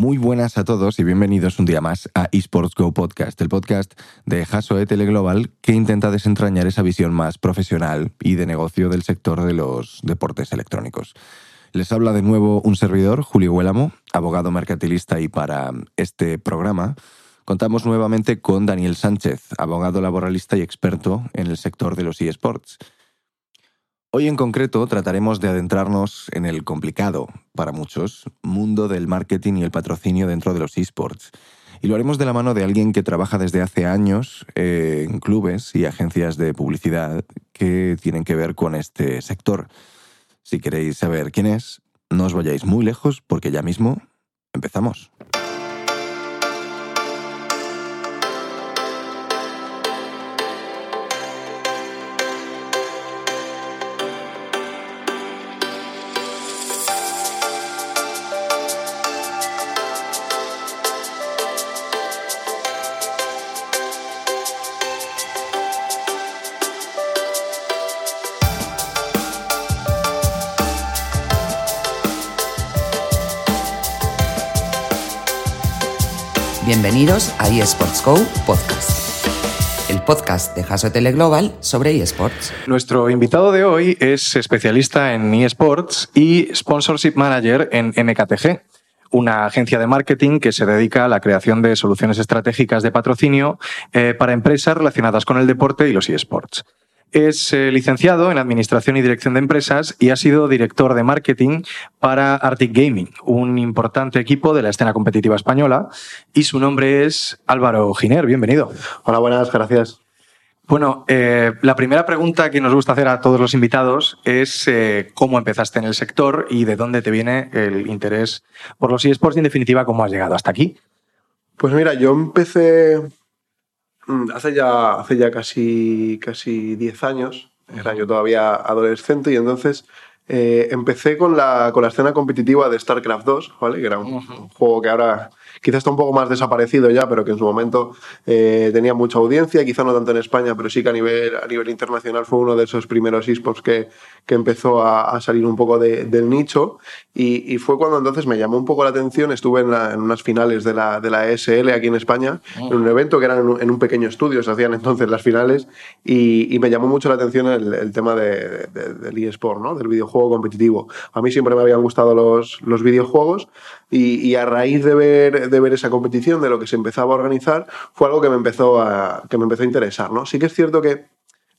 Muy buenas a todos y bienvenidos un día más a Esports Go Podcast, el podcast de Hasoe Teleglobal que intenta desentrañar esa visión más profesional y de negocio del sector de los deportes electrónicos. Les habla de nuevo un servidor, Julio Huélamo, abogado mercantilista y para este programa contamos nuevamente con Daniel Sánchez, abogado laboralista y experto en el sector de los eSports. Hoy en concreto trataremos de adentrarnos en el complicado, para muchos, mundo del marketing y el patrocinio dentro de los esports. Y lo haremos de la mano de alguien que trabaja desde hace años eh, en clubes y agencias de publicidad que tienen que ver con este sector. Si queréis saber quién es, no os vayáis muy lejos porque ya mismo empezamos. Bienvenidos a eSports Go Podcast, el podcast de Haso Teleglobal sobre eSports. Nuestro invitado de hoy es especialista en eSports y Sponsorship Manager en MKTG, una agencia de marketing que se dedica a la creación de soluciones estratégicas de patrocinio eh, para empresas relacionadas con el deporte y los eSports. Es eh, licenciado en Administración y Dirección de Empresas y ha sido director de marketing para Arctic Gaming, un importante equipo de la escena competitiva española. Y su nombre es Álvaro Giner. Bienvenido. Hola, buenas, gracias. Bueno, eh, la primera pregunta que nos gusta hacer a todos los invitados es eh, cómo empezaste en el sector y de dónde te viene el interés por los eSports y, en definitiva, cómo has llegado hasta aquí. Pues mira, yo empecé hace ya, hace ya casi, casi 10 años, era yo todavía adolescente y entonces eh, empecé con la, con la escena competitiva de StarCraft 2, ¿vale? que era un, juego que ahora quizás está un poco más desaparecido ya, pero que en su momento eh, tenía mucha audiencia, quizá no tanto en España, pero sí que a nivel, a nivel internacional fue uno de esos primeros esports que, que empezó a, salir un poco del nicho y, y, fue cuando entonces me llamó un poco la atención, estuve en, en unas finales de la, de la ESL aquí en España, en un evento que era en un, en un, pequeño estudio, se hacían entonces las finales y, y me llamó mucho la atención el, el tema de, de, del eSport, ¿no? del videojuego competitivo. A mí siempre me habían gustado los, los videojuegos y, a raíz de ver, de ver esa competición, de lo que se empezaba a organizar, fue algo que me empezó a, que me empezó a interesar. ¿no? Sí que es cierto que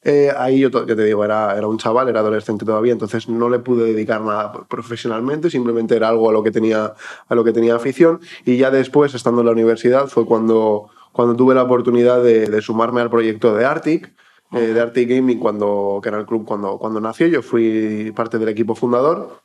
eh, ahí yo, que te digo, era, era un chaval, era adolescente todavía, entonces no le pude dedicar nada profesionalmente, simplemente era algo a lo que tenía, a lo que tenía afición. Y ya después, estando en la universidad, fue cuando, cuando tuve la oportunidad de, de sumarme al proyecto de Arctic. Eh, de Arctic Gaming, cuando, que era el club cuando, cuando nació, yo fui parte del equipo fundador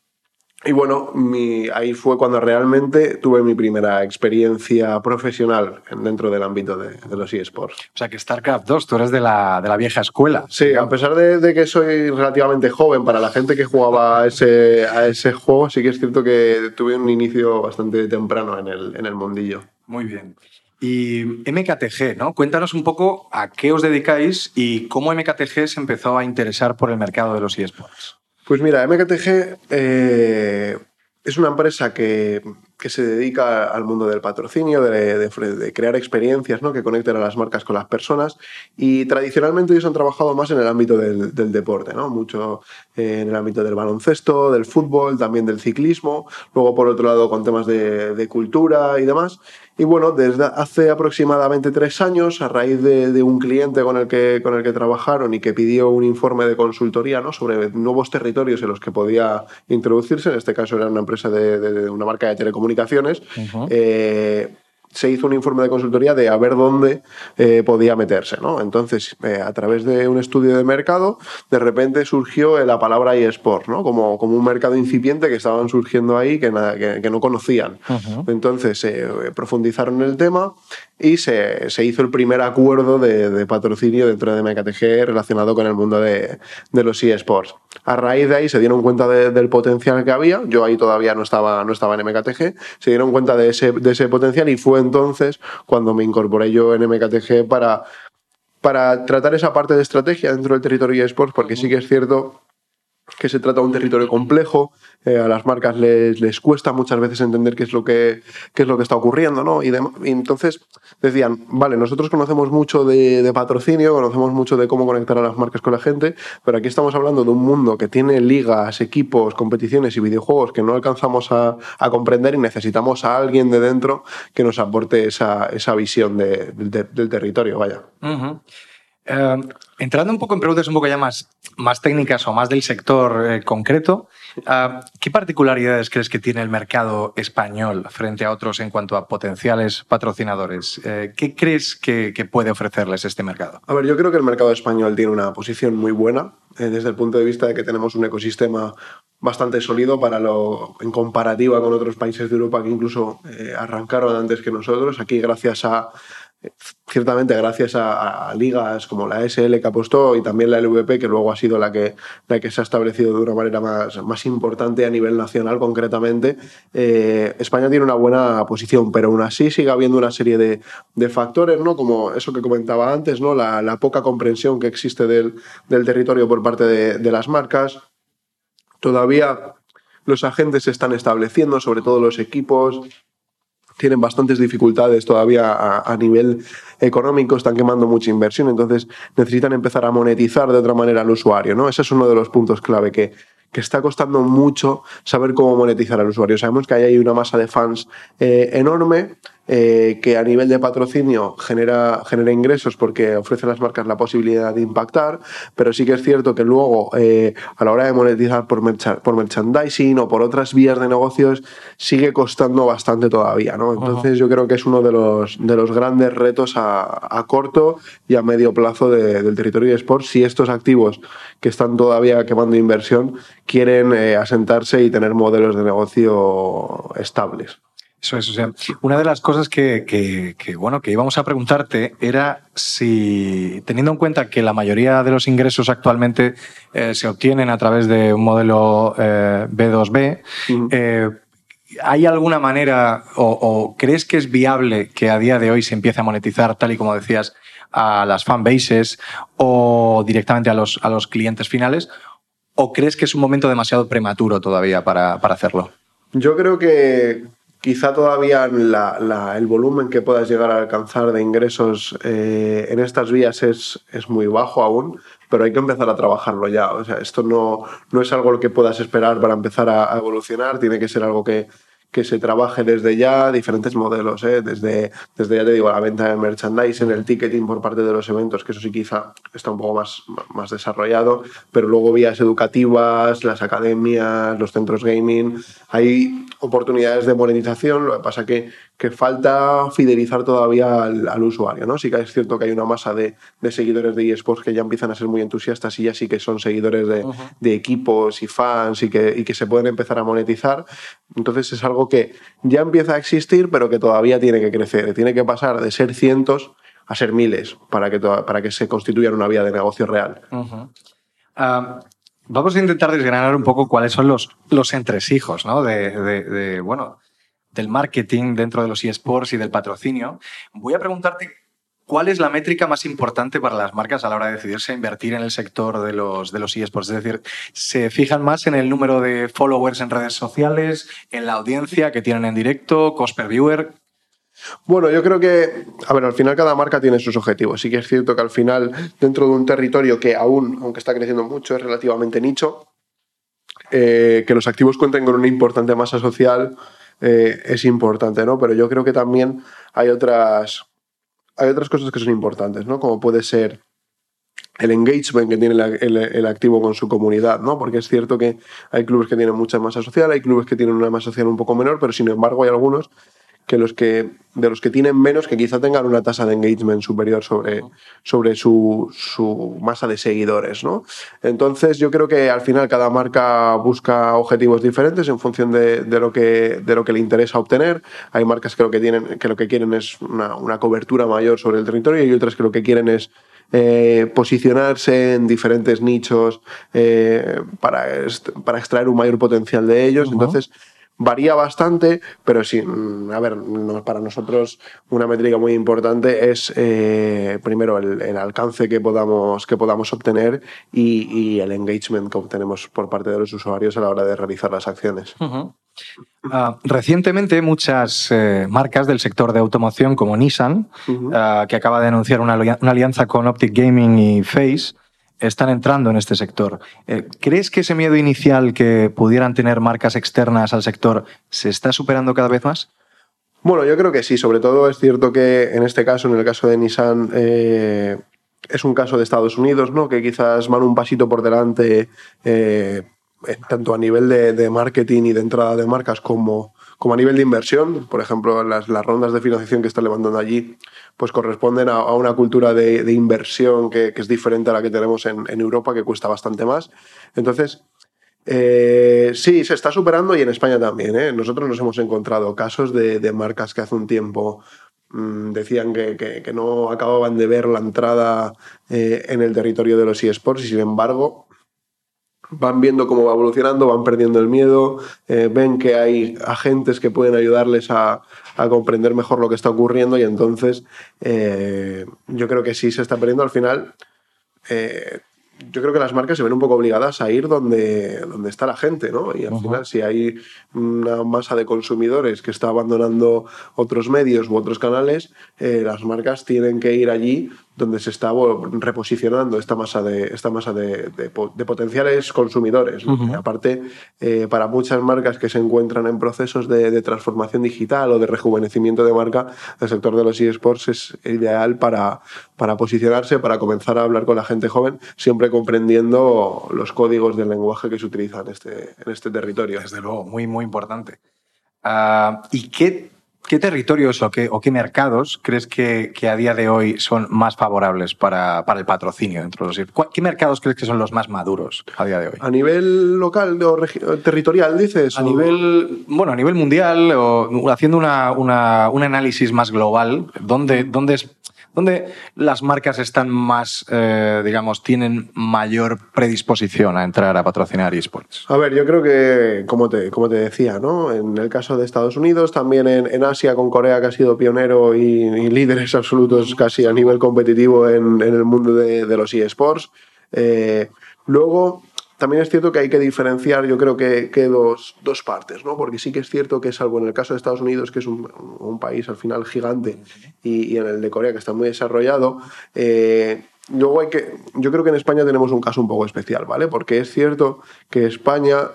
y bueno, mi, ahí fue cuando realmente tuve mi primera experiencia profesional dentro del ámbito de, de los eSports. O sea que StarCraft 2, tú eres de la, de la vieja escuela. Sí, a pesar de, de, que soy relativamente joven, para la gente que jugaba a ese, a ese juego, sí que es cierto que tuve un inicio bastante temprano en el, en el mundillo. Muy bien. Y MKTG, ¿no? Cuéntanos un poco a qué os dedicáis y cómo MKTG se empezó a interesar por el mercado de los eSports. Pues mira, MKTG eh, es una empresa que, que, se dedica al mundo del patrocinio, de, crear experiencias ¿no? que conecten a las marcas con las personas y tradicionalmente ellos han trabajado más en el ámbito del, deporte, ¿no? mucho eh, en el ámbito del baloncesto, del fútbol, también del ciclismo, luego por otro lado con temas de cultura y demás. Y bueno, desde hace aproximadamente tres años, a raíz de, de, un cliente con el, que, con el que trabajaron y que pidió un informe de consultoría ¿no? sobre nuevos territorios en los que podía introducirse, en este caso era una empresa de, de una marca de telecomunicaciones, uh -huh. eh, se hizo un informe de consultoría de a ver dónde eh, podía meterse. ¿no? Entonces, eh, a través de un estudio de mercado, de repente surgió la palabra eSport, ¿no? como, como un mercado incipiente que estaban surgiendo ahí que, que, no conocían. Entonces, eh, profundizaron en el tema y se, se, hizo el primer acuerdo de, de, patrocinio dentro de MKTG relacionado con el mundo de, de, los eSports. A raíz de ahí se dieron cuenta del potencial que había, yo ahí todavía no estaba, no estaba en MKTG, se dieron cuenta de ese, de ese potencial y fue entonces cuando me incorporé yo en MKTG para, para tratar esa parte de estrategia dentro del territorio eSports, porque sí que es cierto que se trata de un territorio complejo, eh, a las marcas les, les, cuesta muchas veces entender qué es lo que, qué es lo que está ocurriendo, ¿no? Y, entonces decían, vale, nosotros conocemos mucho de, patrocinio, conocemos mucho de cómo conectar a las marcas con la gente, pero aquí estamos hablando de un mundo que tiene ligas, equipos, competiciones y videojuegos que no alcanzamos a, a comprender y necesitamos a alguien de dentro que nos aporte esa, esa visión de, del territorio, vaya. Eh, entrando un poco en preguntas un poco ya más, más técnicas o más del sector eh, concreto, uh, ¿qué particularidades crees que tiene el mercado español frente a otros en cuanto a potenciales patrocinadores? Uh, ¿Qué crees que, que, puede ofrecerles este mercado? A ver, yo creo que el mercado español tiene una posición muy buena desde el punto de vista de que tenemos un ecosistema bastante sólido para lo, en comparativa con otros países de Europa que incluso arrancaron antes que nosotros. Aquí, gracias a ciertamente gracias a, ligas como la SL que apostó y también la LVP, que luego ha sido la que, la que se ha establecido de una manera más, más importante a nivel nacional concretamente, eh, España tiene una buena posición, pero aún así sigue habiendo una serie de, de factores, ¿no? como eso que comentaba antes, ¿no? la, poca comprensión que existe del, del territorio por parte de, de las marcas. Todavía los agentes se están estableciendo, sobre todo los equipos, tienen bastantes dificultades todavía a, nivel económico, están quemando mucha inversión, entonces necesitan empezar a monetizar de otra manera al usuario, ¿no? Ese es uno de los puntos clave que, que está costando mucho saber cómo monetizar al usuario. Sabemos que hay una masa de fans eh, enorme, eh, que a nivel de patrocinio genera, genera ingresos porque ofrece a las marcas la posibilidad de impactar, pero sí que es cierto que luego eh, a la hora de monetizar por, por merchandising o por otras vías de negocios sigue costando bastante todavía. ¿no? Entonces yo creo que es uno de los, de los grandes retos a, corto y a medio plazo del territorio de sport si estos activos que están todavía quemando inversión quieren eh, asentarse y tener modelos de negocio estables. Eso es, o sea, una de las cosas que, que, que, bueno, que íbamos a preguntarte era si, teniendo en cuenta que la mayoría de los ingresos actualmente eh, se obtienen a través de un modelo eh, B2B, eh, ¿hay alguna manera o, crees que es viable que a día de hoy se empiece a monetizar, tal y como decías, a las fanbases o directamente a los, a los clientes finales? ¿O crees que es un momento demasiado prematuro todavía para, para hacerlo? Yo creo que, Quizá todavía el volumen que puedas llegar a alcanzar de ingresos eh, en estas vías es, es, muy bajo aún, pero hay que empezar a trabajarlo ya. O sea, esto no, no es algo que puedas esperar para empezar a, a evolucionar, tiene que ser algo que, que se trabaje desde ya diferentes modelos, ¿eh? desde, desde, ya te digo, la venta de merchandising, el ticketing por parte de los eventos, que eso sí quizá está un poco más, más desarrollado, pero luego vías educativas, las academias, los centros gaming, hay oportunidades de monetización, lo que pasa que que falta fidelizar todavía al, usuario, ¿no? Sí que es cierto que hay una masa de, seguidores de eSports que ya empiezan a ser muy entusiastas y ya sí que son seguidores de, equipos y fans y que, y que, se pueden empezar a monetizar. Entonces es algo que ya empieza a existir, pero que todavía tiene que crecer. Tiene que pasar de ser cientos a ser miles para que, para que se constituya una vía de negocio real. Vamos a intentar desgranar un poco cuáles son los, los entresijos, ¿no? de, de bueno, del marketing dentro de los eSports y del patrocinio, voy a preguntarte cuál es la métrica más importante para las marcas a la hora de decidirse a invertir en el sector de los, de los eSports. Es decir, ¿se fijan más en el número de followers en redes sociales, en la audiencia que tienen en directo, cost per viewer? Bueno, yo creo que, a ver, al final cada marca tiene sus objetivos. Sí que es cierto que al final, dentro de un territorio que aún, aunque está creciendo mucho, es relativamente nicho, eh, que los activos cuenten con una importante masa social, eh, es importante, ¿no? Pero yo creo que también hay otras, hay otras cosas que son importantes, ¿no? Como puede ser el engagement que tiene el, activo con su comunidad, ¿no? Porque es cierto que hay clubes que tienen mucha masa social, hay clubes que tienen una masa social un poco menor, pero sin embargo hay algunos que los que de los que tienen menos que quizá tengan una tasa de engagement superior sobre, sobre su, su masa de seguidores. ¿no? Entonces yo creo que al final cada marca busca objetivos diferentes en función de, de lo, que, de lo que le interesa obtener. Hay marcas que lo que, tienen, que, lo que quieren es una, una cobertura mayor sobre el territorio y otras que lo que quieren es eh, posicionarse en diferentes nichos eh, para, para, extraer un mayor potencial de ellos. Entonces, varía bastante, pero sí, mm, a ver, para nosotros una métrica muy importante es eh, primero el, alcance que podamos, que podamos obtener y, el engagement que obtenemos por parte de los usuarios a la hora de realizar las acciones. Ah, recientemente muchas eh, marcas del sector de automoción como Nissan, ah, que acaba de anunciar una, una alianza con Optic Gaming y Face, están entrando en este sector. Eh, ¿Crees que ese miedo inicial que pudieran tener marcas externas al sector se está superando cada vez más? Bueno, yo creo que sí. Sobre todo es cierto que en este caso, en el caso de Nissan, eh, es un caso de Estados Unidos, ¿no? Que quizás van un pasito por delante, eh, tanto a nivel de, marketing y de entrada de marcas como, como a nivel de inversión. Por ejemplo, las, rondas de financiación que están levantando allí pues corresponden a, una cultura de, inversión que, es diferente a la que tenemos en, Europa, que cuesta bastante más. Entonces, eh, sí, se está superando y en España también. ¿eh? Nosotros nos hemos encontrado casos de, marcas que hace un tiempo mm, decían que, no acababan de ver la entrada eh, en el territorio de los eSports y sin embargo van viendo cómo va evolucionando, van perdiendo el miedo, ven que hay agentes que pueden ayudarles a, a comprender mejor lo que está ocurriendo y entonces eh, yo creo que sí se está perdiendo al final. Eh, yo creo que las marcas se ven un poco obligadas a ir donde, donde está la gente, ¿no? Y al final, si hay una masa de consumidores que está abandonando otros medios u otros canales, eh, las marcas tienen que ir allí donde se está reposicionando esta masa de, esta masa de, potenciales consumidores. Aparte, eh, para muchas marcas que se encuentran en procesos de, transformación digital o de rejuvenecimiento de marca, el sector de los eSports es ideal para, para posicionarse, para comenzar a hablar con la gente joven, siempre comprendiendo los códigos del lenguaje que se utiliza en este, en este territorio. Desde luego, muy, muy importante. Ah, ¿Y qué ¿Qué territorios o qué, o qué mercados crees que, que, a día de hoy son más favorables para, para, el patrocinio dentro de los ¿Qué mercados crees que son los más maduros a día de hoy? ¿A nivel local o territorial, dices? A nivel, bueno, a nivel mundial o haciendo una, una, un análisis más global, ¿dónde, dónde es ¿Dónde las marcas están más, eh, digamos, tienen mayor predisposición a entrar a patrocinar esports? A ver, yo creo que, como te, como te decía, ¿no? En el caso de Estados Unidos, también en, Asia con Corea, que ha sido pionero y, líderes absolutos casi a nivel competitivo en, el mundo de, los esports. Eh, luego, también es cierto que hay que diferenciar, yo creo que, dos, dos, partes, ¿no? Porque sí que es cierto que, salvo en el caso de Estados Unidos, que es un, país al final gigante, y, y, en el de Corea, que está muy desarrollado, eh, luego hay que. Yo creo que en España tenemos un caso un poco especial, ¿vale? Porque es cierto que España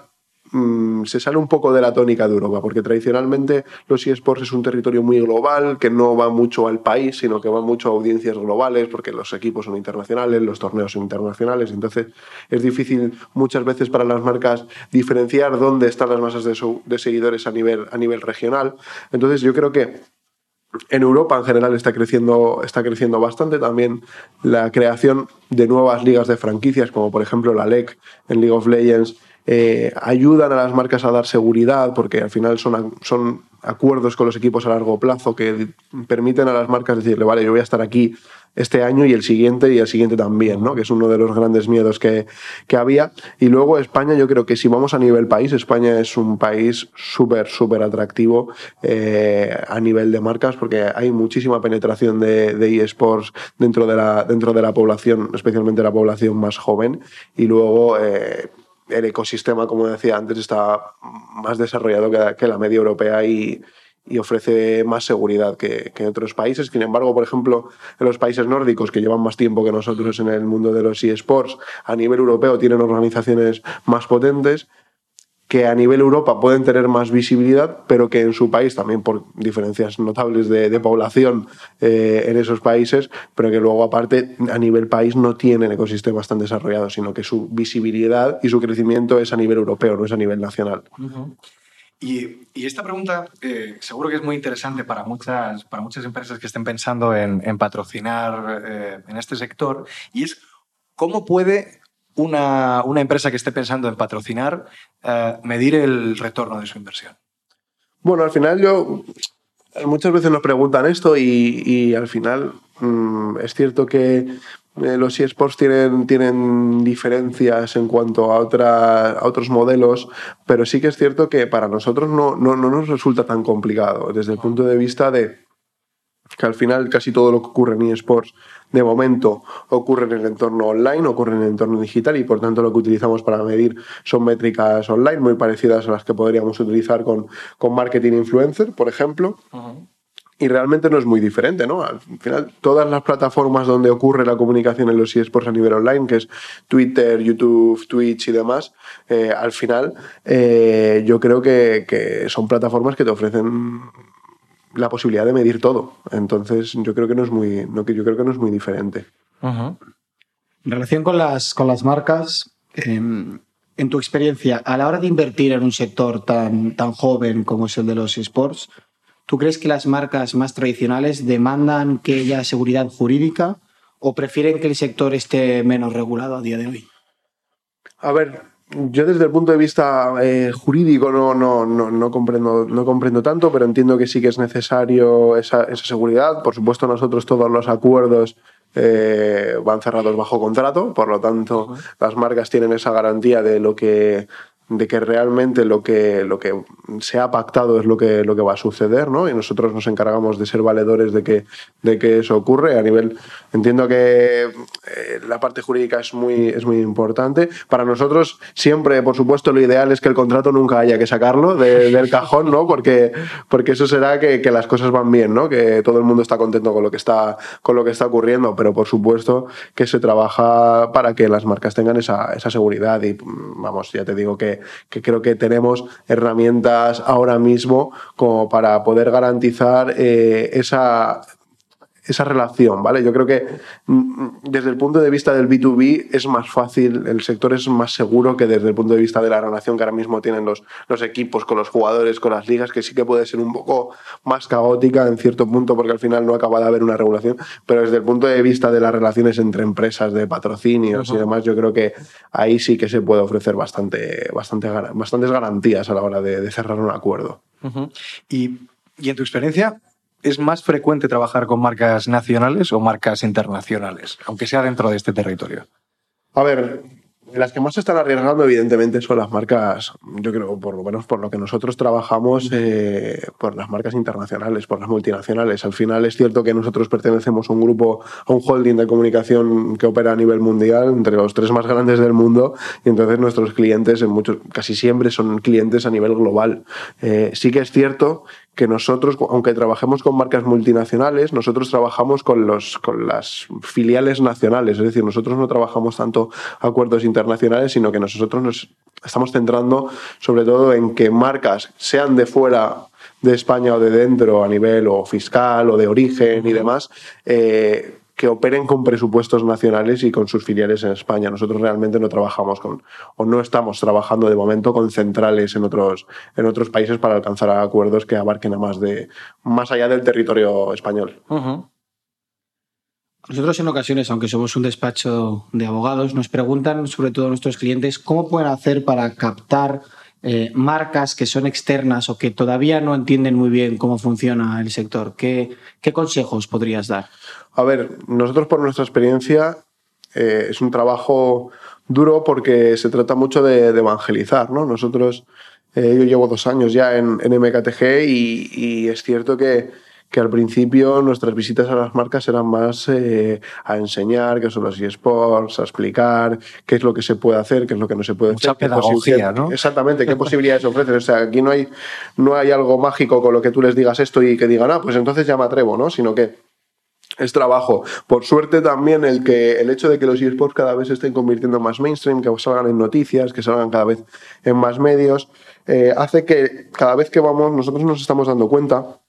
Mm, se sale un poco de la tónica de Europa, porque tradicionalmente los eSports es un territorio muy global, que no va mucho al país, sino que va mucho a audiencias globales, porque los equipos son internacionales, los torneos son internacionales, entonces es difícil muchas veces para las marcas diferenciar dónde están las masas de, seguidores a nivel, a nivel regional. Entonces yo creo que en Europa en general está creciendo, está creciendo bastante también la creación de nuevas ligas de franquicias, como por ejemplo la LEC en League of Legends, eh, ayudan a las marcas a dar seguridad, porque al final son, son acuerdos con los equipos a largo plazo que permiten a las marcas decirle, vale, yo voy a estar aquí este año y el siguiente y el siguiente también, ¿no? que es uno de los grandes miedos que, que había. Y luego España, yo creo que si vamos a nivel país, España es un país súper, súper atractivo eh, a nivel de marcas porque hay muchísima penetración de, de eSports dentro de, la, dentro de la población, especialmente la población más joven. Y luego... Eh, el ecosistema, como decía antes, está más desarrollado que, la media europea y, ofrece más seguridad que, que, otros países. Sin embargo, por ejemplo, en los países nórdicos, que llevan más tiempo que nosotros en el mundo de los eSports, a nivel europeo tienen organizaciones más potentes que a nivel Europa pueden tener más visibilidad, pero que en su país, también por diferencias notables de, población eh, en esos países, pero que luego aparte a nivel país no tienen ecosistemas tan desarrollados, sino que su visibilidad y su crecimiento es a nivel europeo, no es a nivel nacional. Y, esta pregunta eh, seguro que es muy interesante para muchas, para muchas empresas que estén pensando en, patrocinar eh, en este sector, y es cómo puede una, empresa que esté pensando en patrocinar eh, medir el retorno de su inversión. Bueno, al final yo muchas veces nos preguntan esto y, al final mm, es cierto que eh, los eSports tienen, tienen diferencias en cuanto a, a otros modelos, pero sí que es cierto que para nosotros no, no, no nos resulta tan complicado desde el punto de vista de que al final casi todo lo que ocurre en eSports de momento ocurre en el entorno online, ocurre en el entorno digital y por tanto lo que utilizamos para medir son métricas online muy parecidas a las que podríamos utilizar con, con marketing influencer, por ejemplo y realmente no es muy diferente, ¿no? Al final, todas las plataformas donde ocurre la comunicación en los eSports a nivel online, que es Twitter, YouTube, Twitch y demás, eh, al final eh, yo creo que, son plataformas que te ofrecen la posibilidad de medir todo. Entonces, yo creo que no es muy, no, yo creo que no es muy diferente. En relación con las, con las marcas, em, en tu experiencia, a la hora de invertir en un sector tan, tan joven como es el de los esports, ¿Tú crees que las marcas más tradicionales demandan que haya seguridad jurídica o prefieren que el sector esté menos regulado a día de hoy? A ver, yo desde el punto de vista eh, jurídico no, no, no, comprendo, no comprendo tanto, pero entiendo que sí que es necesario esa, seguridad. Por supuesto, nosotros todos los acuerdos eh, van cerrados bajo contrato, por lo tanto, las marcas tienen esa garantía de lo que de que realmente lo que, lo que se ha pactado es lo que, lo que va a suceder, ¿no? Y nosotros nos encargamos de ser valedores de que, de que eso ocurre. A nivel, entiendo que eh, la parte jurídica es muy, es muy importante. Para nosotros, siempre, por supuesto, lo ideal es que el contrato nunca haya que sacarlo del cajón, ¿no? Porque, porque eso será que, que, las cosas van bien, ¿no? Que todo el mundo está contento con lo que está, con lo que está ocurriendo, pero por supuesto que se trabaja para que las marcas tengan esa, esa seguridad. Y vamos, ya te digo que que creo que tenemos herramientas ahora mismo como para poder garantizar eh, esa esa relación, ¿vale? Yo creo que mm, desde el punto de vista del B2B es más fácil, el sector es más seguro que desde el punto de vista de la relación que ahora mismo tienen los, los equipos con los jugadores, con las ligas, que sí que puede ser un poco más caótica en cierto punto porque al final no acaba de haber una regulación, pero desde el punto de vista de las relaciones entre empresas, de patrocinios y demás, yo creo que ahí sí que se puede ofrecer bastante, bastante, bastantes garantías a la hora de, cerrar un acuerdo. y, y en tu experiencia, ¿Es más frecuente trabajar con marcas nacionales o marcas internacionales, aunque sea dentro de este territorio? A ver, las que más se están arriesgando, evidentemente, son las marcas, yo creo, por lo menos por lo que nosotros trabajamos, eh, por las marcas internacionales, por las multinacionales. Al final es cierto que nosotros pertenecemos a un grupo, a un holding de comunicación que opera a nivel mundial, entre los tres más grandes del mundo, y entonces nuestros clientes, en muchos, casi siempre, son clientes a nivel global. Eh, sí que es cierto que nosotros, aunque trabajemos con marcas multinacionales, nosotros trabajamos con, los, con las filiales nacionales. Es decir, nosotros no trabajamos tanto acuerdos internacionales, sino que nosotros nos estamos centrando sobre todo en que marcas, sean de fuera de España o de dentro, a nivel o fiscal o de origen y demás, eh, que operen con presupuestos nacionales y con sus filiales en España. Nosotros realmente no trabajamos con, o no estamos trabajando de momento con centrales en otros, en otros países para alcanzar acuerdos que abarquen a más, de, más allá del territorio español. Nosotros en ocasiones, aunque somos un despacho de abogados, nos preguntan, sobre todo nuestros clientes, cómo pueden hacer para captar eh, marcas que son externas o que todavía no entienden muy bien cómo funciona el sector. ¿Qué, qué consejos podrías dar? A ver, nosotros por nuestra experiencia eh, es un trabajo duro porque se trata mucho de, evangelizar. ¿no? Nosotros, eh, yo llevo dos años ya en, MKTG y es cierto que que al principio nuestras visitas a las marcas eran más eh, a enseñar qué son los eSports, a explicar qué es lo que se puede hacer, qué es lo que no se puede Mucha hacer. pedagogía, ¿no? Exactamente, qué posibilidades ofrecen. O sea, aquí no hay, no hay algo mágico con lo que tú les digas esto y que digan, ah, pues entonces ya me atrevo, ¿no? Sino que es trabajo. Por suerte también el que el hecho de que los eSports cada vez se estén convirtiendo en más mainstream, que salgan en noticias, que salgan cada vez en más medios, eh, hace que cada vez que vamos, nosotros nos estamos dando cuenta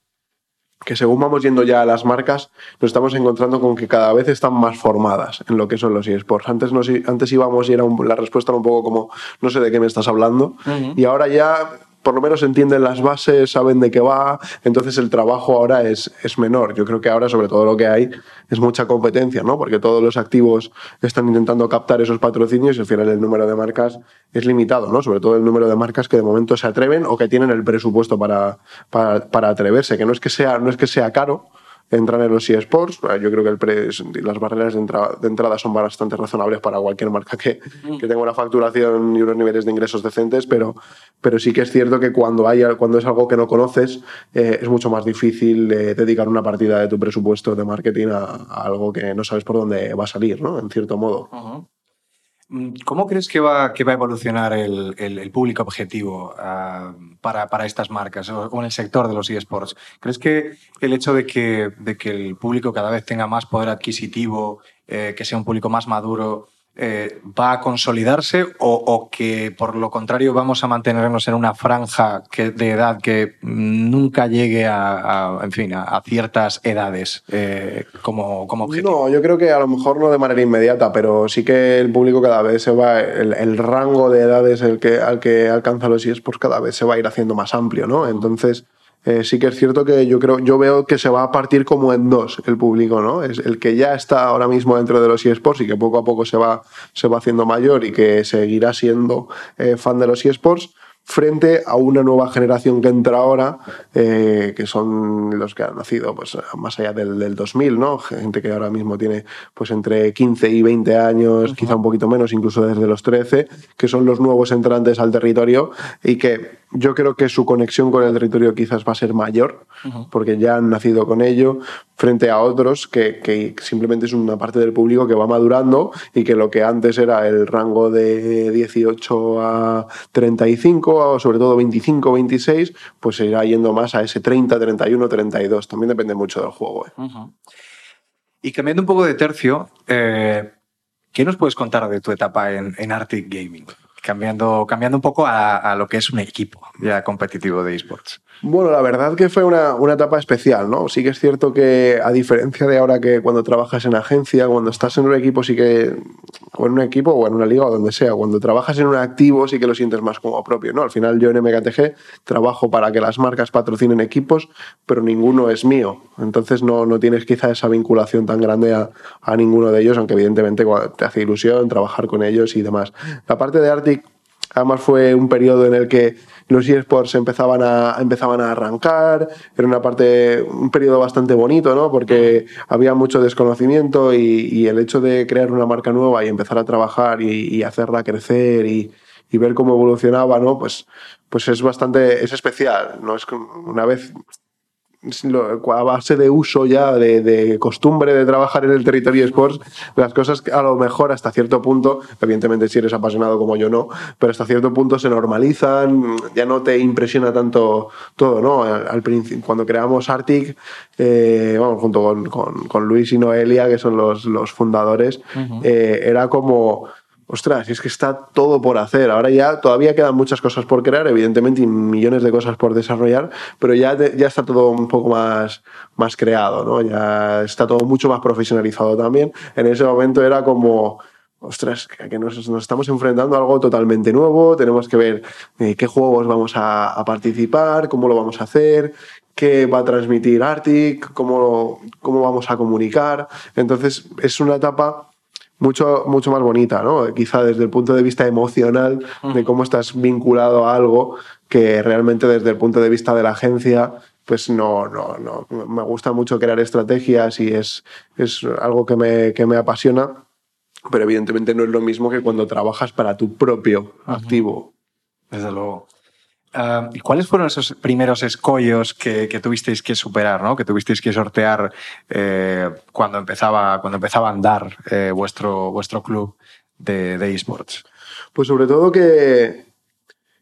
que según vamos yendo ya a las marcas, nos estamos encontrando con que cada vez están más formadas en lo que son los eSports. Antes, antes íbamos y era la respuesta era un poco como, no sé de qué me estás hablando, y ahora ya por lo menos entienden las bases, saben de qué va, entonces el trabajo ahora es, es menor. Yo creo que ahora, sobre todo lo que hay, es mucha competencia, ¿no? Porque todos los activos están intentando captar esos patrocinios y al final el número de marcas es limitado, ¿no? Sobre todo el número de marcas que de momento se atreven o que tienen el presupuesto para, para, para atreverse, que no es que sea, no es que sea caro, entrar en los eSports. Yo creo que el pre, las barreras de, entrada, de entrada son bastante razonables para cualquier marca que, que, tenga una facturación y unos niveles de ingresos decentes, pero, pero sí que es cierto que cuando, hay, cuando es algo que no conoces eh, es mucho más difícil eh, dedicar una partida de tu presupuesto de marketing a, a, algo que no sabes por dónde va a salir, ¿no? en cierto modo. Uh -huh. ¿Cómo crees que va, que va a evolucionar el, el, el público objetivo uh, para, para, estas marcas o, o, en el sector de los eSports? ¿Crees que el hecho de que, de que, el público cada vez tenga más poder adquisitivo, eh, que sea un público más maduro, eh, va a consolidarse o, o, que por lo contrario vamos a mantenernos en una franja de edad que nunca llegue a, en fin, a, ciertas edades eh, como, como objetivo? No, yo creo que a lo mejor no de manera inmediata, pero sí que el público cada vez se va, el, el rango de edades el que, al que alcanza los eSports cada vez se va a ir haciendo más amplio, ¿no? Entonces eh, sí que es cierto que yo creo, yo veo que se va a partir como en dos el público, ¿no? Es el que ya está ahora mismo dentro de los eSports y que poco a poco se va, se va haciendo mayor y que seguirá siendo eh, fan de los eSports frente a una nueva generación que entra ahora, eh, que son los que han nacido pues, más allá del, del, 2000, ¿no? Gente que ahora mismo tiene pues, entre 15 y 20 años, uh -huh. quizá un poquito menos, incluso desde los 13, que son los nuevos entrantes al territorio y que yo creo que su conexión con el territorio quizás va a ser mayor, uh -huh. porque ya han nacido con ello, frente a otros que, que, simplemente es una parte del público que va madurando y que lo que antes era el rango de 18 a 35 sobre todo 25 26 pues se irá yendo más a ese 30, 31, 32. También depende mucho del juego. ¿eh? Uh -huh. Y cambiando un poco de tercio, eh, ¿qué nos puedes contar de tu etapa en, en Arctic Gaming? Cambiando, cambiando un poco a, a, lo que es un equipo ya competitivo de esports. Bueno, la verdad que fue una, una, etapa especial, ¿no? Sí que es cierto que, a diferencia de ahora que cuando trabajas en agencia, cuando estás en un equipo, sí que, en un equipo, o en una liga, o donde sea, cuando trabajas en un activo, sí que lo sientes más como propio, ¿no? Al final, yo en MKTG trabajo para que las marcas patrocinen equipos, pero ninguno es mío. Entonces, no, no tienes quizá esa vinculación tan grande a, a ninguno de ellos, aunque evidentemente te hace ilusión trabajar con ellos y demás. La parte de Arctic, además, fue un periodo en el que los eSports empezaban a, empezaban a arrancar, era una parte, un periodo bastante bonito, ¿no? Porque había mucho desconocimiento y, el hecho de crear una marca nueva y empezar a trabajar y, y hacerla crecer y, y, ver cómo evolucionaba, ¿no? Pues, pues es bastante, es especial, ¿no? Es una vez a base de uso ya, de, de, costumbre de trabajar en el territorio sports, las cosas a lo mejor hasta cierto punto, evidentemente si eres apasionado como yo no, pero hasta cierto punto se normalizan, ya no te impresiona tanto todo, ¿no? Al, al principio, cuando creamos Arctic, eh, bueno, junto con, con, con, Luis y Noelia, que son los, los fundadores, uh -huh. eh, era como ostras, es que está todo por hacer. Ahora ya todavía quedan muchas cosas por crear, evidentemente, y millones de cosas por desarrollar, pero ya, ya está todo un poco más, más creado, ¿no? Ya está todo mucho más profesionalizado también. En ese momento era como, ostras, que nos, estamos enfrentando a algo totalmente nuevo, tenemos que ver eh, qué juegos vamos a, a, participar, cómo lo vamos a hacer, qué va a transmitir Arctic, cómo, cómo vamos a comunicar. Entonces, es una etapa mucho, mucho más bonita, ¿no? Quizá desde el punto de vista emocional de cómo estás vinculado a algo que realmente desde el punto de vista de la agencia pues no, no, no. Me gusta mucho crear estrategias y es, es algo que me, que me apasiona, pero evidentemente no es lo mismo que cuando trabajas para tu propio activo. Desde luego. Uh, ¿Cuáles fueron esos primeros escollos que, que, tuvisteis que superar, ¿no? que tuvisteis que sortear eh, cuando, empezaba, cuando empezaba a andar eh, vuestro, vuestro club de, de, esports? Pues sobre todo que,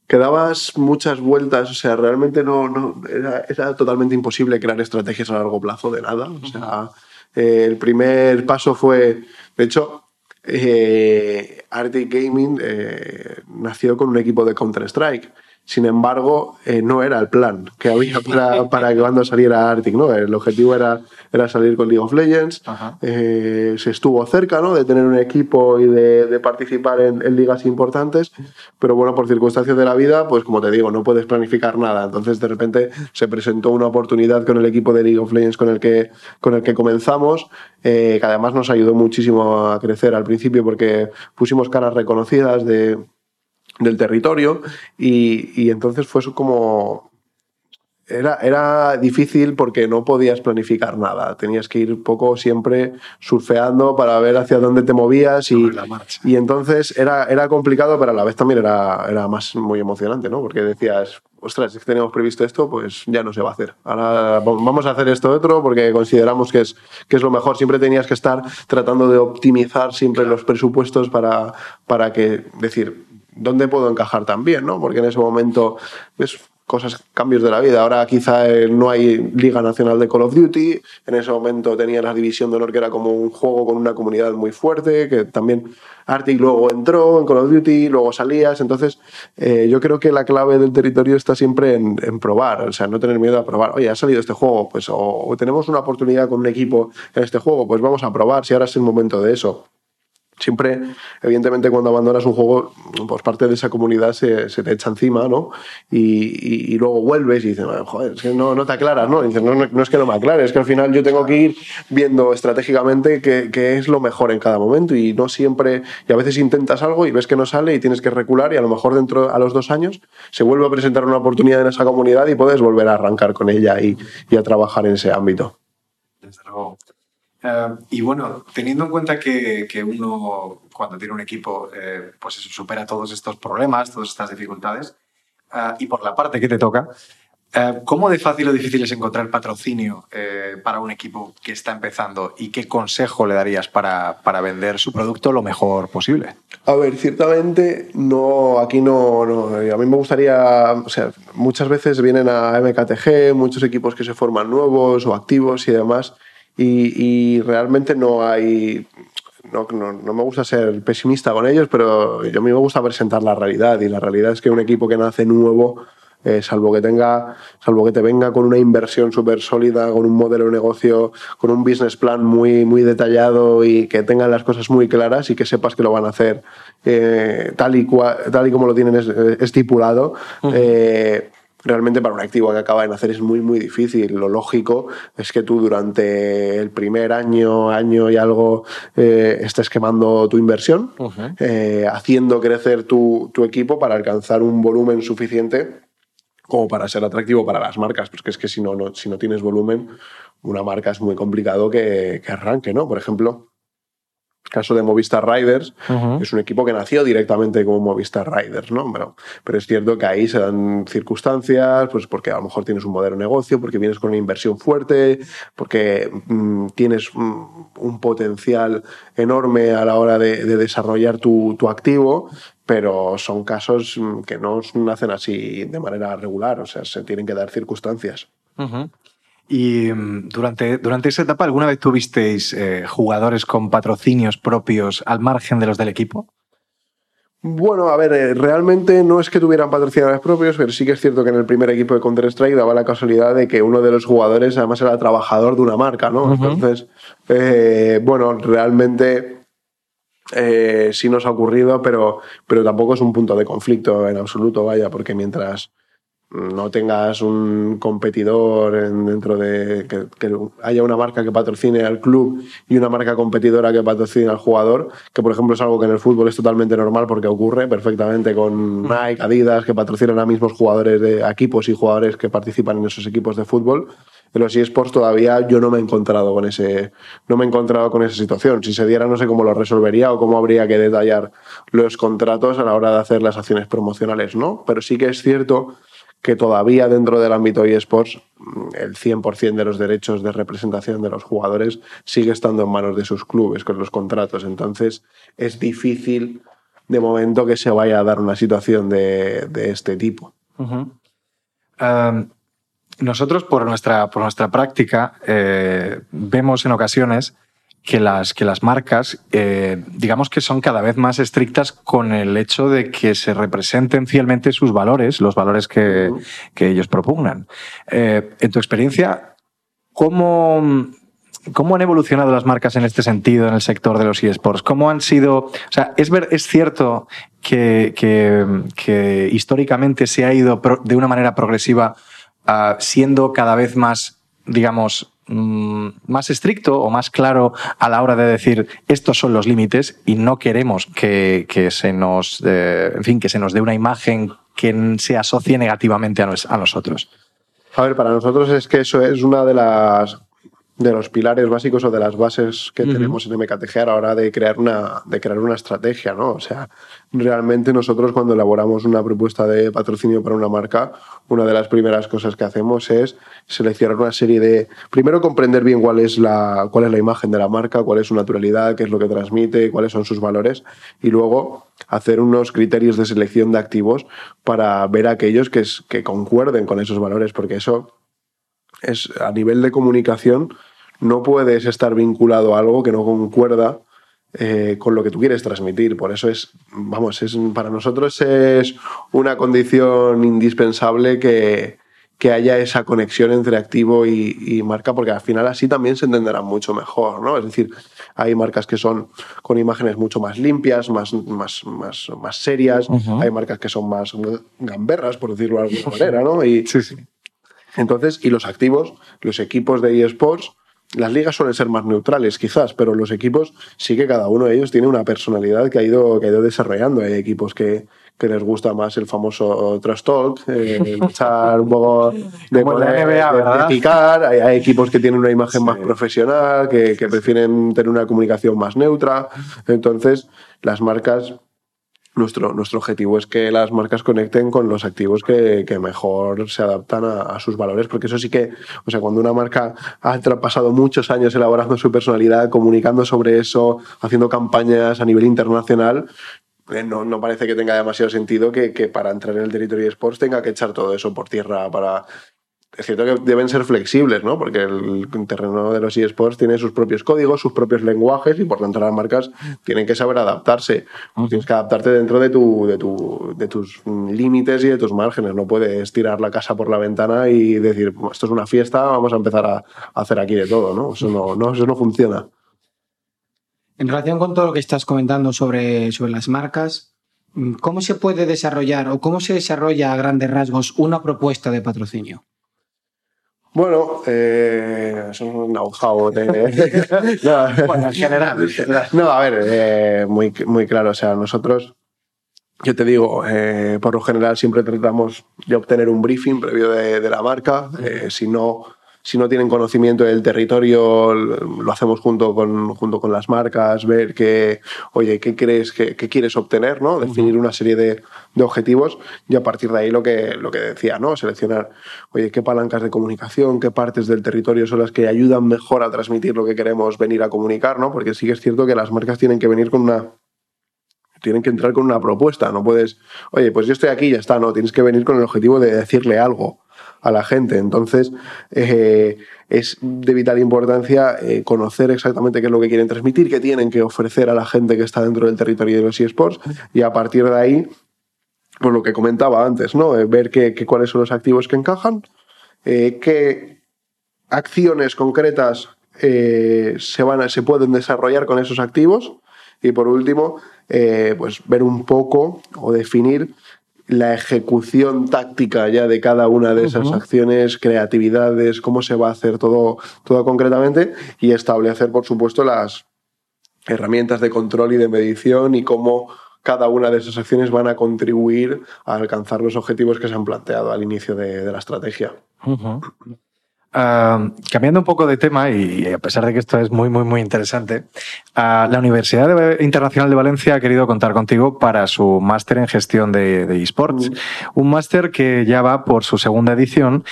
que dabas muchas vueltas, o sea, realmente no, no era, era, totalmente imposible crear estrategias a largo plazo de nada. O sea, eh, el primer paso fue, de hecho, eh, Arctic Gaming nació con un equipo de Counter-Strike Sin embargo, eh, no era el plan que había para, para que cuando saliera Arctic, ¿no? El objetivo era, era salir con League of Legends. Eh, se estuvo cerca, ¿no? De tener un equipo y de, de participar en, en ligas importantes, pero bueno, por circunstancias de la vida, pues como te digo, no puedes planificar nada. Entonces, de repente, se presentó una oportunidad con el equipo de League of Legends con el que, con el que comenzamos, eh, que además nos ayudó muchísimo a crecer al principio porque pusimos caras reconocidas de del territorio y, y entonces fue eso como era, era difícil porque no podías planificar nada. Tenías que ir poco siempre surfeando para ver hacia dónde te movías y, Sobre la marcha. y entonces era, era complicado, pero a la vez también era, era más muy emocionante, ¿no? Porque decías, ostras, es que teníamos previsto esto, pues ya no se va a hacer. Ahora vamos a hacer esto otro porque consideramos que es, que es lo mejor. Siempre tenías que estar tratando de optimizar siempre los presupuestos para, para que, decir, ¿dónde puedo encajar también? ¿no? Porque en ese momento ves cosas, cambios de la vida. Ahora quizá eh, no hay Liga Nacional de Call of Duty. En ese momento tenía la División de Honor, que era como un juego con una comunidad muy fuerte, que también Arctic luego entró en Call of Duty, luego salías. Entonces, eh, yo creo que la clave del territorio está siempre en, probar, o sea, no tener miedo a probar. Oye, ha salido este juego, pues o, o tenemos una oportunidad con un equipo en este juego, pues vamos a probar si ahora es el momento de eso siempre, evidentemente, cuando abandonas un juego, pues parte de esa comunidad se, te echa encima, ¿no? Y, luego vuelves y dices, joder, es que no, no te aclaras, ¿no? Y dices, no, no, es que no me aclares, es que al final yo tengo que ir viendo estratégicamente qué, qué, es lo mejor en cada momento y no siempre, y a veces intentas algo y ves que no sale y tienes que recular y a lo mejor dentro, a los dos años, se vuelve a presentar una oportunidad en esa comunidad y puedes volver a arrancar con ella y, y a trabajar en ese ámbito. Desde luego. Uh, y bueno, teniendo en cuenta que, uno cuando tiene un equipo eh, pues supera todos estos problemas, todas estas dificultades, uh, y por la parte que te toca, uh, ¿cómo de fácil o difícil es encontrar patrocinio eh, para un equipo que está empezando y qué consejo le darías para, para, vender su producto lo mejor posible? A ver, ciertamente no, aquí no, no, a mí me gustaría, o muchas veces vienen a MKTG, muchos equipos que se forman nuevos o activos y demás, y, y realmente no hay no, no, no, me gusta ser pesimista con ellos, pero yo a mí me gusta presentar la realidad y la realidad es que un equipo que nace nuevo, eh, salvo que tenga, salvo que te venga con una inversión súper sólida, con un modelo de negocio, con un business plan muy, muy detallado y que tengan las cosas muy claras y que sepas que lo van a hacer eh, tal, y cual, tal y como lo tienen estipulado. Uh -huh. eh, realmente para un activo que acaba de nacer es muy, muy difícil. Lo lógico es que tú durante el primer año, año y algo, eh, estés quemando tu inversión, uh -huh. eh, haciendo crecer tu, tu, equipo para alcanzar un volumen suficiente como para ser atractivo para las marcas. Porque es que si no, no si no tienes volumen, una marca es muy complicado que, que arranque, ¿no? Por ejemplo, caso de Movistar Riders, uh -huh. es un equipo que nació directamente como Movistar Riders, ¿no? Pero, pero es cierto que ahí se dan circunstancias, pues porque a lo mejor tienes un modelo de negocio, porque vienes con una inversión fuerte, porque mmm, tienes mmm, un potencial enorme a la hora de, de desarrollar tu, tu, activo, pero son casos mm, que no nacen así de manera regular, o sea, se tienen que dar circunstancias. Uh -huh. Y mm, durante, durante esa etapa, ¿alguna vez tuvisteis eh, jugadores con patrocinios propios al margen de los del equipo? Bueno, a ver, eh, realmente no es que tuvieran patrocinadores propios, pero sí que es cierto que en el primer equipo de Counter-Strike daba la casualidad de que uno de los jugadores además era trabajador de una marca, ¿no? Uh -huh. Entonces, eh, bueno, realmente eh, sí nos ha ocurrido, pero, pero tampoco es un punto de conflicto en absoluto, vaya, porque mientras no tengas un competidor en, dentro de que, que, haya una marca que patrocine al club y una marca competidora que patrocine al jugador, que por ejemplo es algo que en el fútbol es totalmente normal porque ocurre perfectamente con Nike, Adidas, que patrocinan a mismos jugadores de equipos y jugadores que participan en esos equipos de fútbol. En los eSports todavía yo no me he encontrado con ese, no me he encontrado con esa situación. Si se diera, no sé cómo lo resolvería o cómo habría que detallar los contratos a la hora de hacer las acciones promocionales, ¿no? Pero sí que es cierto que todavía dentro del ámbito eSports el 100% de los derechos de representación de los jugadores sigue estando en manos de sus clubes con los contratos. Entonces es difícil de momento que se vaya a dar una situación de, de este tipo. Nosotros por nuestra, por nuestra práctica eh, vemos en ocasiones que las, que las marcas, eh, digamos que son cada vez más estrictas con el hecho de que se representen fielmente sus valores, los valores que, que ellos propugnan. Eh, en tu experiencia, ¿cómo, ¿cómo han evolucionado las marcas en este sentido en el sector de los eSports? ¿Cómo han sido, o sea, es, ver, es cierto que, que, que históricamente se ha ido de una manera progresiva uh, siendo cada vez más digamos, mm, más estricto o más claro a la hora de decir estos son los límites y no queremos que, que se nos, eh, en fin, que se nos dé una imagen que se asocie negativamente a, nos, a nosotros. A ver, para nosotros es que eso es una de las de los pilares básicos o de las bases que uh -huh. tenemos en MKTG a la hora de crear una de crear una estrategia, ¿no? O sea, realmente nosotros cuando elaboramos una propuesta de patrocinio para una marca, una de las primeras cosas que hacemos es seleccionar una serie de primero comprender bien cuál es la cuál es la imagen de la marca, cuál es su naturalidad, qué es lo que transmite, cuáles son sus valores y luego hacer unos criterios de selección de activos para ver aquellos que, es, que concuerden con esos valores, porque eso es a nivel de comunicación no puedes estar vinculado a algo que no concuerda eh, con lo que tú quieres transmitir. Por eso es, vamos, es, para nosotros es una condición indispensable que, que haya esa conexión entre activo y, y, marca, porque al final así también se entenderá mucho mejor, ¿no? Es decir, hay marcas que son con imágenes mucho más limpias, más, más, más, más serias, uh -huh. hay marcas que son más gamberras, por decirlo de alguna manera, ¿no? Y, sí, sí. Entonces, y los activos, los equipos de eSports, las ligas suelen ser más neutrales, quizás, pero los equipos sí que cada uno de ellos tiene una personalidad que ha ido, que ha ido desarrollando. Hay equipos que, que les gusta más el famoso trash talk, eh, echar un poco de, Como poder, NBA, de, de picar. Hay, hay, equipos que tienen una imagen sí. más profesional, que, que prefieren tener una comunicación más neutra. Entonces, las marcas nuestro, nuestro objetivo es que las marcas conecten con los activos que, que mejor se adaptan a, sus valores, porque eso sí que, o sea, cuando una marca ha pasado muchos años elaborando su personalidad, comunicando sobre eso, haciendo campañas a nivel internacional, eh, no, no, parece que tenga demasiado sentido que, que, para entrar en el territorio de sports tenga que echar todo eso por tierra para, es cierto que deben ser flexibles, ¿no? Porque el terreno de los eSports tiene sus propios códigos, sus propios lenguajes y por tanto las marcas tienen que saber adaptarse. Uh -huh. Tienes que adaptarte dentro de, tu, de, tu, de tus límites y de tus márgenes. No puedes tirar la casa por la ventana y decir, esto es una fiesta, vamos a empezar a, hacer aquí de todo, ¿no? Eso no, no, eso no funciona. En relación con todo lo que estás comentando sobre, sobre las marcas, ¿cómo se puede desarrollar o cómo se desarrolla a grandes rasgos una propuesta de patrocinio? Bueno, eh, eso es un know-how. De... no, bueno, en general. No, a ver, eh, muy, muy claro. O sea, nosotros, yo te digo, eh, por lo general siempre tratamos de obtener un briefing previo de, de la marca. Eh, si no si no tienen conocimiento del territorio, lo hacemos junto con, junto con las marcas, ver que, oye, ¿qué crees, qué, qué quieres obtener? ¿no? Definir una serie de, de, objetivos y a partir de ahí lo que, lo que decía, ¿no? Seleccionar, oye, qué palancas de comunicación, qué partes del territorio son las que ayudan mejor a transmitir lo que queremos venir a comunicar, ¿no? Porque sí que es cierto que las marcas tienen que venir con una tienen que entrar con una propuesta, no puedes, oye, pues yo estoy aquí y ya está, no, tienes que venir con el objetivo de decirle algo a la gente. Entonces, eh, es de vital importancia eh, conocer exactamente qué es lo que quieren transmitir, qué tienen que ofrecer a la gente que está dentro del territorio de los eSports y a partir de ahí, pues lo que comentaba antes, ¿no? Eh, ver qué, cuáles son los activos que encajan, qué acciones concretas se, van a, se pueden desarrollar con esos activos y por último, pues ver un poco o definir la ejecución táctica ya de cada una de esas uh -huh. acciones, creatividades, cómo se va a hacer todo, todo concretamente y establecer, por supuesto, las herramientas de control y de medición y cómo cada una de esas acciones van a contribuir a alcanzar los objetivos que se han planteado al inicio de, de la estrategia. Uh -huh. Uh, cambiando un poco de tema, y a pesar de que esto es muy, muy, muy interesante, uh, la Universidad de Internacional de Valencia ha querido contar contigo para su máster en gestión de, de esports. Uh -huh. Un máster que ya va por su segunda edición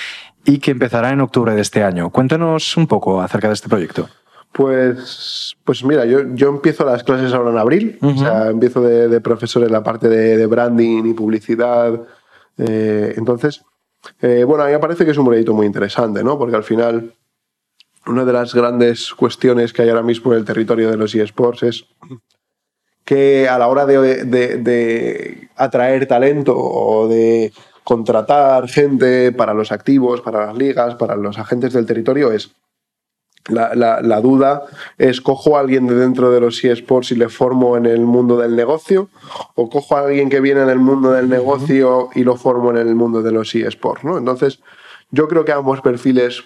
y que empezará en octubre de este año. Cuéntanos un poco acerca de este proyecto. Pues, pues mira, yo, yo empiezo las clases ahora en abril, -huh. o sea, empiezo de, de, profesor en la parte de, de branding y publicidad. Eh, entonces, eh, bueno, a mí me parece que es un proyecto muy interesante, ¿no? Porque al final una de las grandes cuestiones que hay ahora mismo en el territorio de los eSports es que a la hora de, atraer talento o de contratar gente para los activos, para las ligas, para los agentes del territorio es la, la- la duda es cojo a alguien de dentro de los eSports y le formo en el mundo del negocio o cojo a alguien que viene del mundo del negocio y lo formo en el mundo de los eSports, ¿no? Entonces, yo creo que ambos perfiles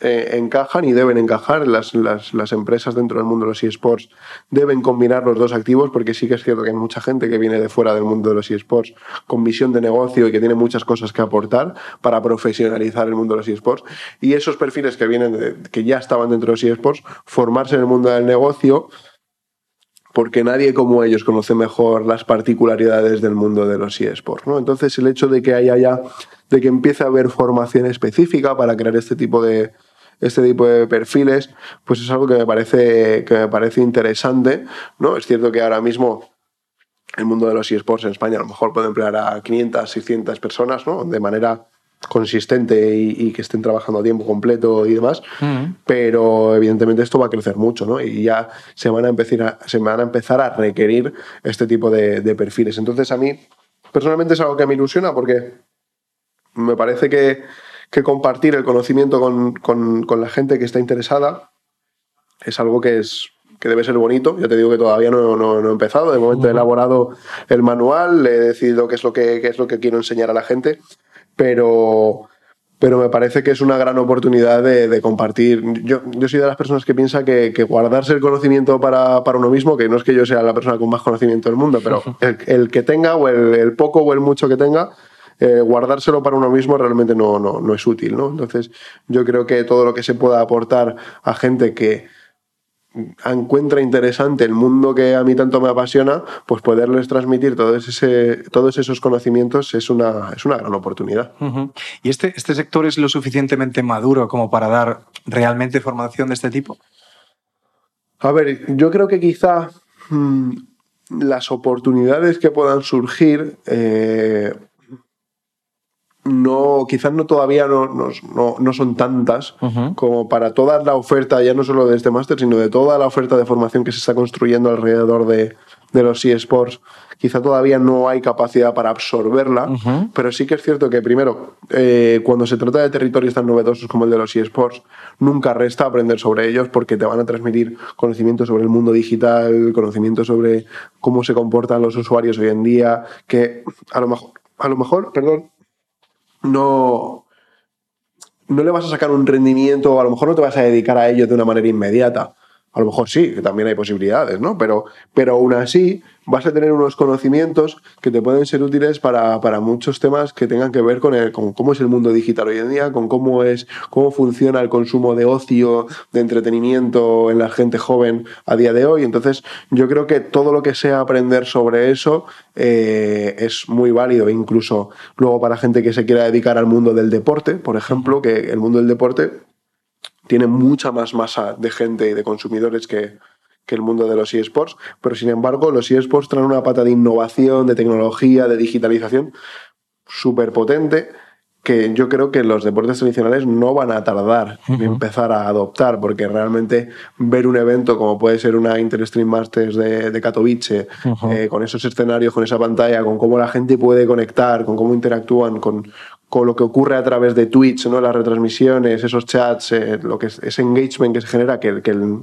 eh, encajan y deben encajar. Las, las, las empresas dentro del mundo de los eSports deben combinar los dos activos porque sí que es cierto que hay mucha gente que viene de fuera del mundo de los eSports con visión de negocio y que tiene muchas cosas que aportar para profesionalizar el mundo de los eSports. Y esos perfiles que vienen de- que ya estaban dentro de los eSports, formarse en el mundo del negocio porque nadie como ellos conoce mejor las particularidades del mundo de los eSports. ¿no? Entonces, el hecho de que haya ya, de que empiece a haber formación específica para crear este tipo de este tipo de perfiles, pues es algo que me parece, que me parece interesante. ¿no? Es cierto que ahora mismo el mundo de los eSports en España a lo mejor puede emplear a 500, 600 personas, ¿no? De manera consistente y, y que estén trabajando a tiempo completo y demás, pero evidentemente esto va a crecer mucho, ¿no? Y ya se van a empezar a, se van a, empezar a requerir este tipo de, de perfiles. Entonces a mí, personalmente es algo que me ilusiona porque me parece que, que compartir el conocimiento con, con- con la gente que está interesada es algo que es que debe ser bonito. Ya te digo que todavía no, no- no he empezado. De momento he elaborado el manual, he decidido qué es lo que, qué es lo que quiero enseñar a la gente, pero, pero me parece que es una gran oportunidad de, de compartir. Yo, yo soy de las personas que piensa que, que guardarse el conocimiento para, para uno mismo, que no es que yo sea la persona con más conocimiento del mundo, pero el, el que tenga, o el, el poco o el mucho que tenga, eh, guardárselo para uno mismo realmente no, no, no es útil, ¿no? Entonces, yo creo que todo lo que se pueda aportar a gente que encuentra interesante el mundo que a mí tanto me apasiona, pues poderles transmitir todo ese, todos esos conocimientos es una, es una gran oportunidad. ¿Y este, este sector es lo suficientemente maduro como para dar realmente formación de este tipo? A ver, yo creo que quizá mm, las oportunidades que puedan surgir eh, no, quizás no todavía no, no- no- son tantas como para toda la oferta, ya no solo de este máster, sino de toda la oferta de formación que se está construyendo alrededor de, de los eSports. Quizá todavía no hay capacidad para absorberla, pero sí que es cierto que primero, eh, cuando se trata de territorios tan novedosos como el de los eSports, nunca resta aprender sobre ellos porque te van a transmitir conocimiento sobre el mundo digital, conocimiento sobre cómo se comportan los usuarios hoy en día, que a lo mejor, a lo mejor, perdón, no, no le vas a sacar un rendimiento, o a lo mejor no te vas a dedicar a ello de una manera inmediata. A lo mejor sí, que también hay posibilidades, ¿no? Pero, pero aún así vas a tener unos conocimientos que te pueden ser útiles para, para muchos temas que tengan que ver con, el, con cómo es el mundo digital hoy en día, con cómo es, cómo funciona el consumo de ocio, de entretenimiento en la gente joven a día de hoy. Entonces, yo creo que todo lo que sea aprender sobre eso eh, es muy válido, incluso luego para gente que se quiera dedicar al mundo del deporte, por ejemplo, que el mundo del deporte tiene mucha más masa de gente y de consumidores que, que el mundo de los eSports, pero sin embargo los eSports traen una pata de innovación, de tecnología, de digitalización súper potente que yo creo que los deportes tradicionales no van a tardar en empezar a adoptar, porque realmente ver un evento como puede ser una Interstream Masters de, de Katowice, eh, con esos escenarios, con esa pantalla, con cómo la gente puede conectar, con cómo interactúan, con, con lo que ocurre a través de Twitch, ¿no? las retransmisiones, esos chats, eh, lo que es, ese engagement que se genera, que, que el-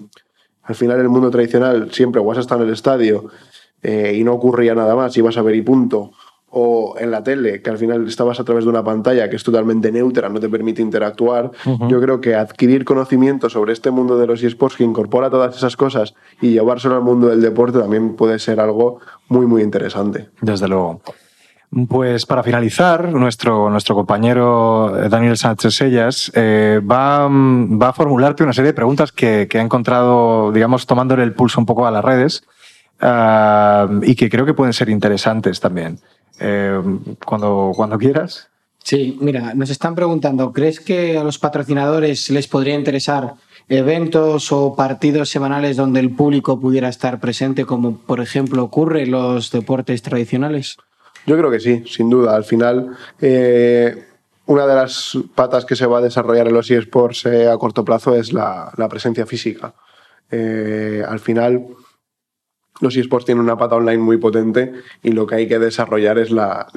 al final el mundo tradicional siempre o has estado en el estadio eh, y no ocurría nada más, ibas a ver y punto, o en la tele, que al final estabas a través de una pantalla que es totalmente neutra, no te permite interactuar. Yo creo que adquirir conocimiento sobre este mundo de los eSports que incorpora todas esas cosas y llevárselo al mundo del deporte también puede ser algo muy, muy interesante. Desde luego. Pues para finalizar, nuestro, nuestro compañero eh, Daniel Sánchez Sellas eh, va, mm, va a formularte una serie de preguntas que, que ha encontrado, digamos, tomándole el pulso un poco a las redes ah, y que creo que pueden ser interesantes también. Eh, cuando, cuando quieras. Sí, mira, nos están preguntando, ¿crees que a los patrocinadores les podría interesar eventos o partidos semanales donde el público pudiera estar presente, como por ejemplo ocurre en los deportes tradicionales? Yo creo que sí, sin duda. Al final, eh, una de las patas que se va a desarrollar en los eSports eh, a corto plazo es la, presencia física. Eh, al final, los eSports tienen una pata online muy potente y lo que hay que desarrollar es la,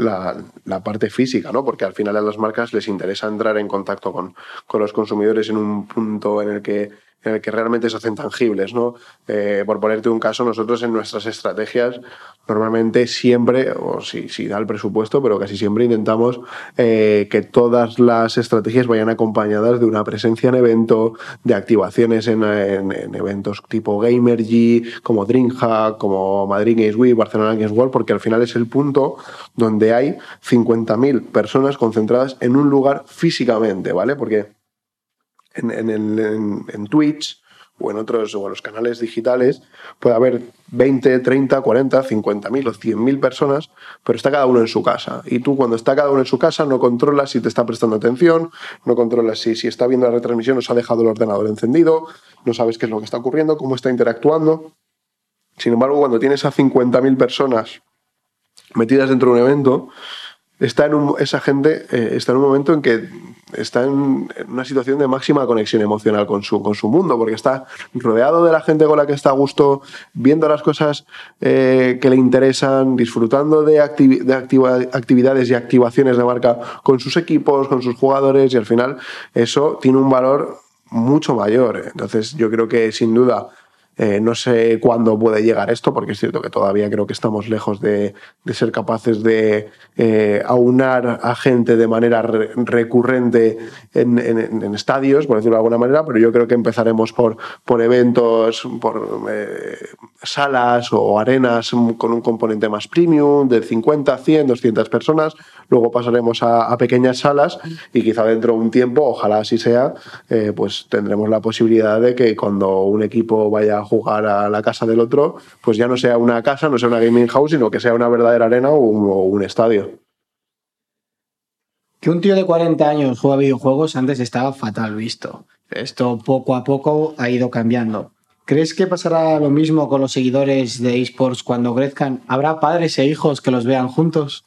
parte física, ¿no? Porque al final a las marcas les interesa entrar en contacto con, con los consumidores en un punto en el que en el que realmente se hacen tangibles. ¿no? Eh, por ponerte un caso, nosotros en nuestras estrategias normalmente siempre, o si, si da el presupuesto, pero casi siempre intentamos eh, que todas las estrategias vayan acompañadas de una presencia en evento, de activaciones en, en, en eventos tipo Gamergy, como DreamHack, como Madrid Games Week, Barcelona Games World, porque al final es el punto donde hay 50.000 personas concentradas en un lugar físicamente, ¿vale? Porque en, en, en, en Twitch o en otros o en los canales digitales puede haber 20, 30, 40, 50 mil o 100 mil personas, pero está cada uno en su casa. Y tú cuando está cada uno en su casa no controlas si te está prestando atención, no controlas si, si está viendo la retransmisión se ha dejado el ordenador encendido, no sabes qué es lo que está ocurriendo, cómo está interactuando. Sin embargo, cuando tienes a 50 mil personas metidas dentro de un evento, está en un, esa gente eh, está en un momento en que está en, una situación de máxima conexión emocional con su, con su mundo, porque está rodeado de la gente con la que está a gusto, viendo las cosas eh, que le interesan, disfrutando de, de activa actividades y activaciones de marca con sus equipos, con sus jugadores, y al final eso tiene un valor mucho mayor. Entonces yo creo que sin duda eh, no sé cuándo puede llegar esto, porque es cierto que todavía creo que estamos lejos de, ser capaces de eh, aunar a gente de manera re recurrente en, estadios, por decirlo de alguna manera, pero yo creo que empezaremos por, por eventos, por eh, salas o arenas con un componente más premium, de 50, 100, 200 personas, luego pasaremos a, a pequeñas salas y quizá dentro de un tiempo, ojalá así sea, pues tendremos la posibilidad de que cuando un equipo vaya a jugar a la casa del otro, pues ya no sea una casa, no sea una gaming house, sino que sea una verdadera arena o un, o un estadio. Que un tío de 40 años juega videojuegos antes estaba fatal visto. Esto poco a poco ha ido cambiando. ¿Crees que pasará lo mismo con los seguidores de esports cuando crezcan? ¿Habrá padres e hijos que los vean juntos?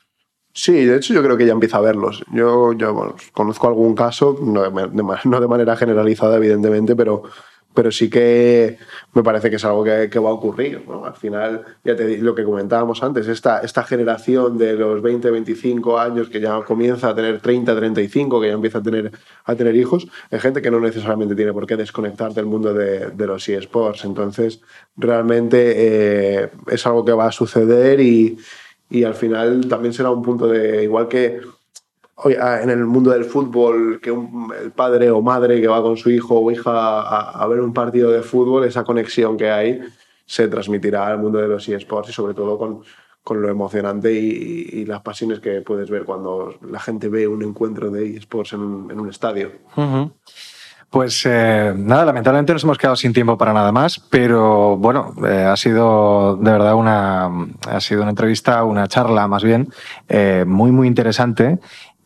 Sí, de hecho yo creo que ya empieza a verlos. Yo, yo bueno, conozco algún caso, no de, no de manera generalizada evidentemente, pero pero sí que me parece que es algo que, va a ocurrir. ¿no? Al final, ya te lo que comentábamos antes, esta, esta generación de los 20, 25 años que ya comienza a tener 30, 35, que ya empieza a tener, a tener hijos, es gente que no necesariamente tiene por qué desconectar del mundo de, de los eSports. Entonces, realmente eh, es algo que va a suceder y, y al final también será un punto de, igual que en el mundo del fútbol, que un, el padre o madre que va con su hijo o hija a, ver un partido de fútbol, esa conexión que hay se transmitirá al mundo de los eSports y sobre todo con, con lo emocionante y, las pasiones que puedes ver cuando la gente ve un encuentro de eSports en, un, estadio. Pues eh, nada, lamentablemente nos hemos quedado sin tiempo para nada más, pero bueno, eh, ha sido de verdad una, ha sido una entrevista, una charla más bien, eh, muy, muy interesante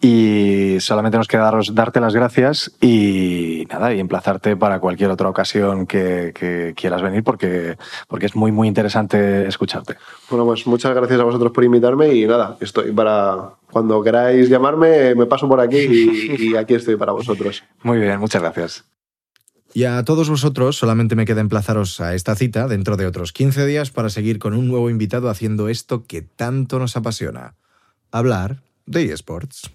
y solamente nos queda daros, darte las gracias y nada, y emplazarte para cualquier otra ocasión que, que, quieras venir porque, porque es muy, muy interesante escucharte. Bueno, pues muchas gracias a vosotros por invitarme y nada, estoy para cuando queráis llamarme, me paso por aquí y, y aquí estoy para vosotros. Muy bien, muchas gracias. Y a todos vosotros solamente me queda emplazaros a esta cita dentro de otros 15 días para seguir con un nuevo invitado haciendo esto que tanto nos apasiona, hablar de eSports.